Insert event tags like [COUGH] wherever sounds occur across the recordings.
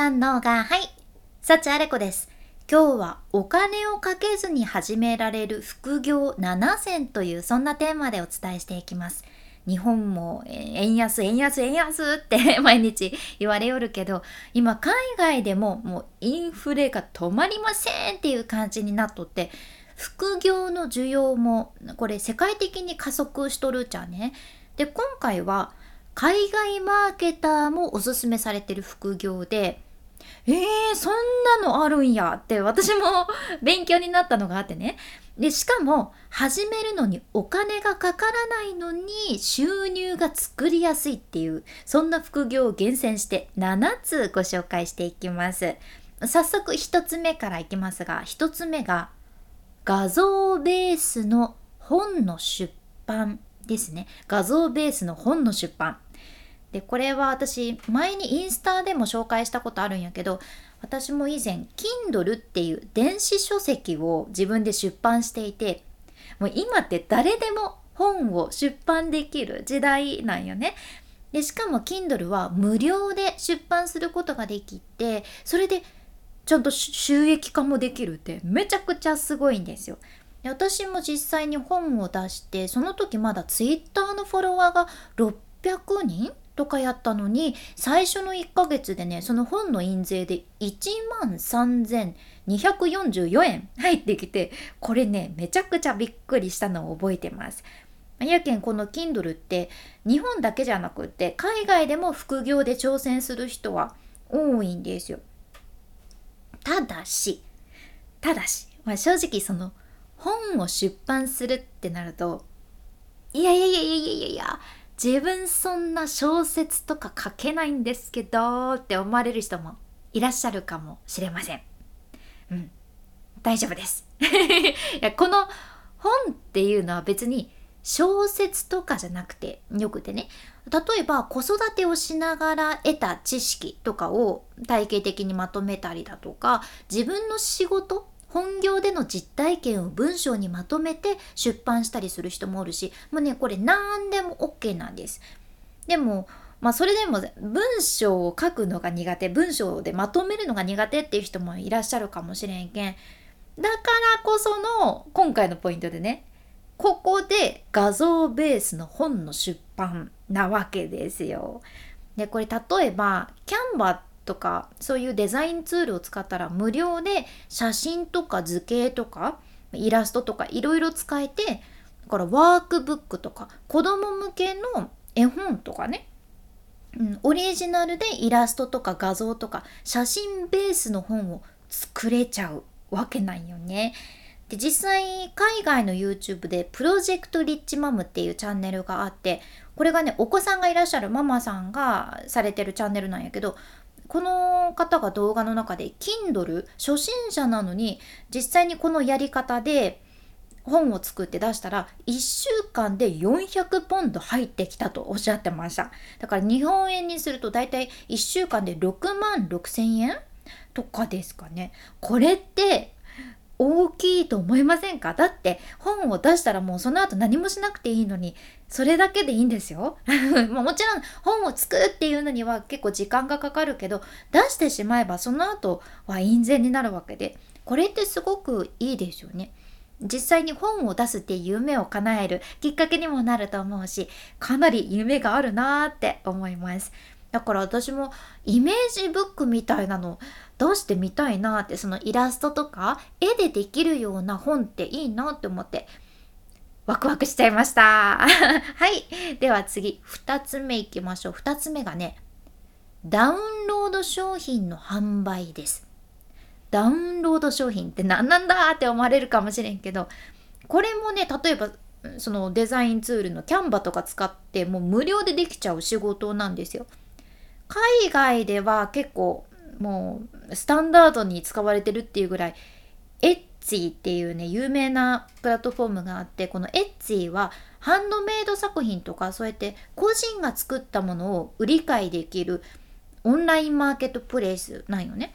さんのがはい。幸あれ子です。今日はお金をかけずに始められる副業7選というそんなテーマでお伝えしていきます。日本も円安円安円安 [LAUGHS] って毎日言われよるけど今海外でももうインフレが止まりませんっていう感じになっとって副業の需要もこれ世界的に加速しとるじゃね。で今回は海外マーケターもおすすめされてる副業でえー、そんなのあるんやって私も勉強になったのがあってね。でしかも始めるのにお金がかからないのに収入が作りやすいっていうそんな副業を厳選して7つご紹介していきます。早速1つ目からいきますが1つ目が画像ベースの本の出版ですね。画像ベースの本の出版。でこれは私前にインスタでも紹介したことあるんやけど私も以前 Kindle っていう電子書籍を自分で出版していてもう今って誰でも本を出版できる時代なんよね。でしかも Kindle は無料で出版することができてそれでちゃんと収益化もできるってめちゃくちゃすごいんですよ。で私も実際に本を出してその時まだ Twitter のフォロワーが600人とかやったのに最初の1ヶ月でねその本の印税で1万3244円入ってきてこれねめちゃくちゃびっくりしたのを覚えてます。やけんこの Kindle って日本だけじゃなくって海外でも副業で挑戦する人は多いんですよ。ただしただし、まあ、正直その本を出版するってなるといやいやいやいやいやいや自分そんな小説とか書けないんですけどって思われる人もいらっしゃるかもしれません。うん、大丈夫です。[LAUGHS] いやこの本っていうのは別に小説とかじゃなくてよくてね例えば子育てをしながら得た知識とかを体系的にまとめたりだとか自分の仕事本業での実体験を文章にまとめて出版したりする人もおるしもうねこれ何でも OK なんです。でもまあそれでも文章を書くのが苦手文章でまとめるのが苦手っていう人もいらっしゃるかもしれんけんだからこその今回のポイントでねここで画像ベースの本の出版なわけですよ。でこれ例えばキャンバとかそういうデザインツールを使ったら無料で写真とか図形とかイラストとかいろいろ使えてだからワークブックとか子供向けの絵本とかね、うん、オリジナルでイラストとか画像とか写真ベースの本を作れちゃうわけなんよね。で実際海外の YouTube でプロジェクトリッチマムっていうチャンネルがあってこれがねお子さんがいらっしゃるママさんがされてるチャンネルなんやけどこの方が動画の中で Kindle 初心者なのに実際にこのやり方で本を作って出したら1週間で400ポンド入ってきたとおっしゃってました。だから日本円にすると大体1週間で6万6千円とかですかね。これって大きいと思いませんか？だって本を出したらもうその後何もしなくていいのにそれだけでいいんですよ。[LAUGHS] まもちろん本を作るっていうのには結構時間がかかるけど出してしまえばその後は印税になるわけでこれってすごくいいですよね。実際に本を出すっていう夢を叶えるきっかけにもなると思うしかなり夢があるなーって思います。だから私もイメージブックみたいなの出してみたいなってそのイラストとか絵でできるような本っていいなって思ってワクワクしちゃいました。[LAUGHS] はい。では次。2つ目いきましょう。2つ目がねダウンロード商品の販売です。ダウンロード商品って何なんだって思われるかもしれんけどこれもね例えばそのデザインツールのキャンバとか使ってもう無料でできちゃう仕事なんですよ。海外では結構もうスタンダードに使われてるっていうぐらいエッチっていうね有名なプラットフォームがあってこのエッチはハンドメイド作品とかそうやって個人が作ったものを売り買いできるオンラインマーケットプレイスなんよね。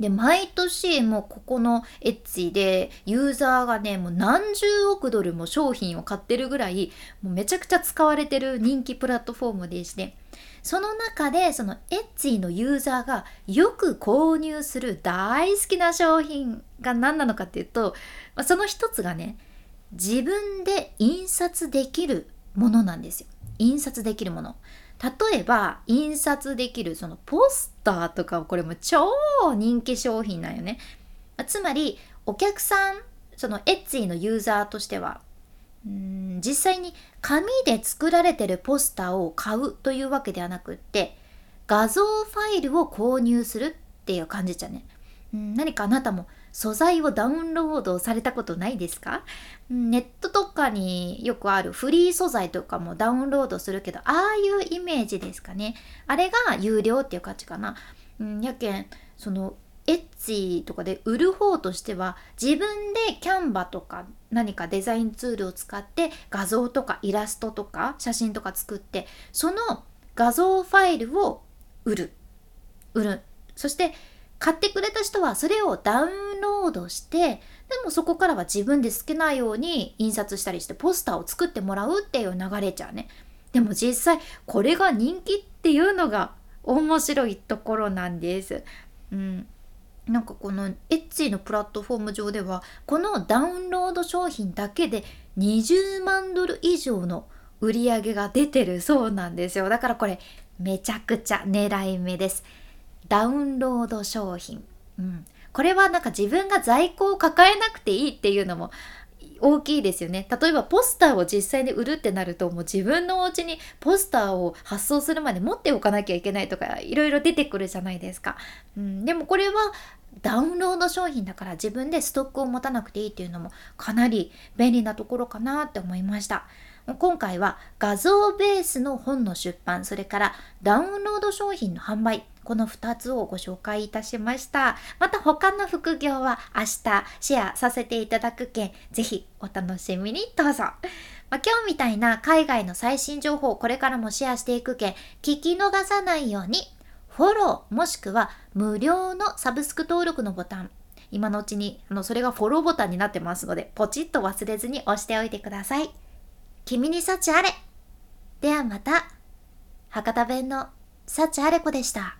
で毎年もうここのエッツィでユーザーがねもう何十億ドルも商品を買ってるぐらいもうめちゃくちゃ使われてる人気プラットフォームでしてその中でそのエッツィのユーザーがよく購入する大好きな商品が何なのかっていうとその一つがね自分で印刷できるものなんですよ。印刷できるもの。例えば印刷できるそのポスターとかこれも超人気商品なんよね。つまりお客さんそのエッツィのユーザーとしてはうん実際に紙で作られてるポスターを買うというわけではなくって画像ファイルを購入するっていう感じじゃね、うん、何かあなたも素材をダウンロードされたことないですか？ネットとかによくあるフリー素材とかもダウンロードするけどああいうイメージですかね。あれが有料っていう価値かな、うん、やけんそのエッチとかで売る方としては自分でキャンバとか何かデザインツールを使って画像とかイラストとか写真とか作ってその画像ファイルを売る。売る。そして買ってくれた人はそれをダウンロードしてでもそこからは自分で好きなように印刷したりしてポスターを作ってもらうっていう流れちゃうね。でも実際これが人気っていうのが面白いところなんです。うん。なんかこのエッチのプラットフォーム上ではこのダウンロード商品だけで20万ドル以上の売り上げが出てるそうなんですよ。だからこれめちゃくちゃ狙い目です。ダウンロード商品。うん。これはなんか自分が在庫を抱えなくていいっていうのも大きいですよね。例えばポスターを実際に売るってなるともう自分のお家にポスターを発送するまで持っておかなきゃいけないとかいろいろ出てくるじゃないですか。うん、でもこれはダウンロード商品だから自分でストックを持たなくていいっていうのもかなり便利なところかなって思いました。今回は画像ベースの本の出版、それからダウンロード商品の販売、この2つをご紹介いたしました。また他の副業は明日シェアさせていただく件、ぜひお楽しみにどうぞ。まあ、今日みたいな海外の最新情報をこれからもシェアしていく件、聞き逃さないように、フォローもしくは無料のサブスク登録のボタン、今のうちにあのそれがフォローボタンになってますので、ポチッと忘れずに押しておいてください。君に幸あれではまた博多弁の幸あれ子でした。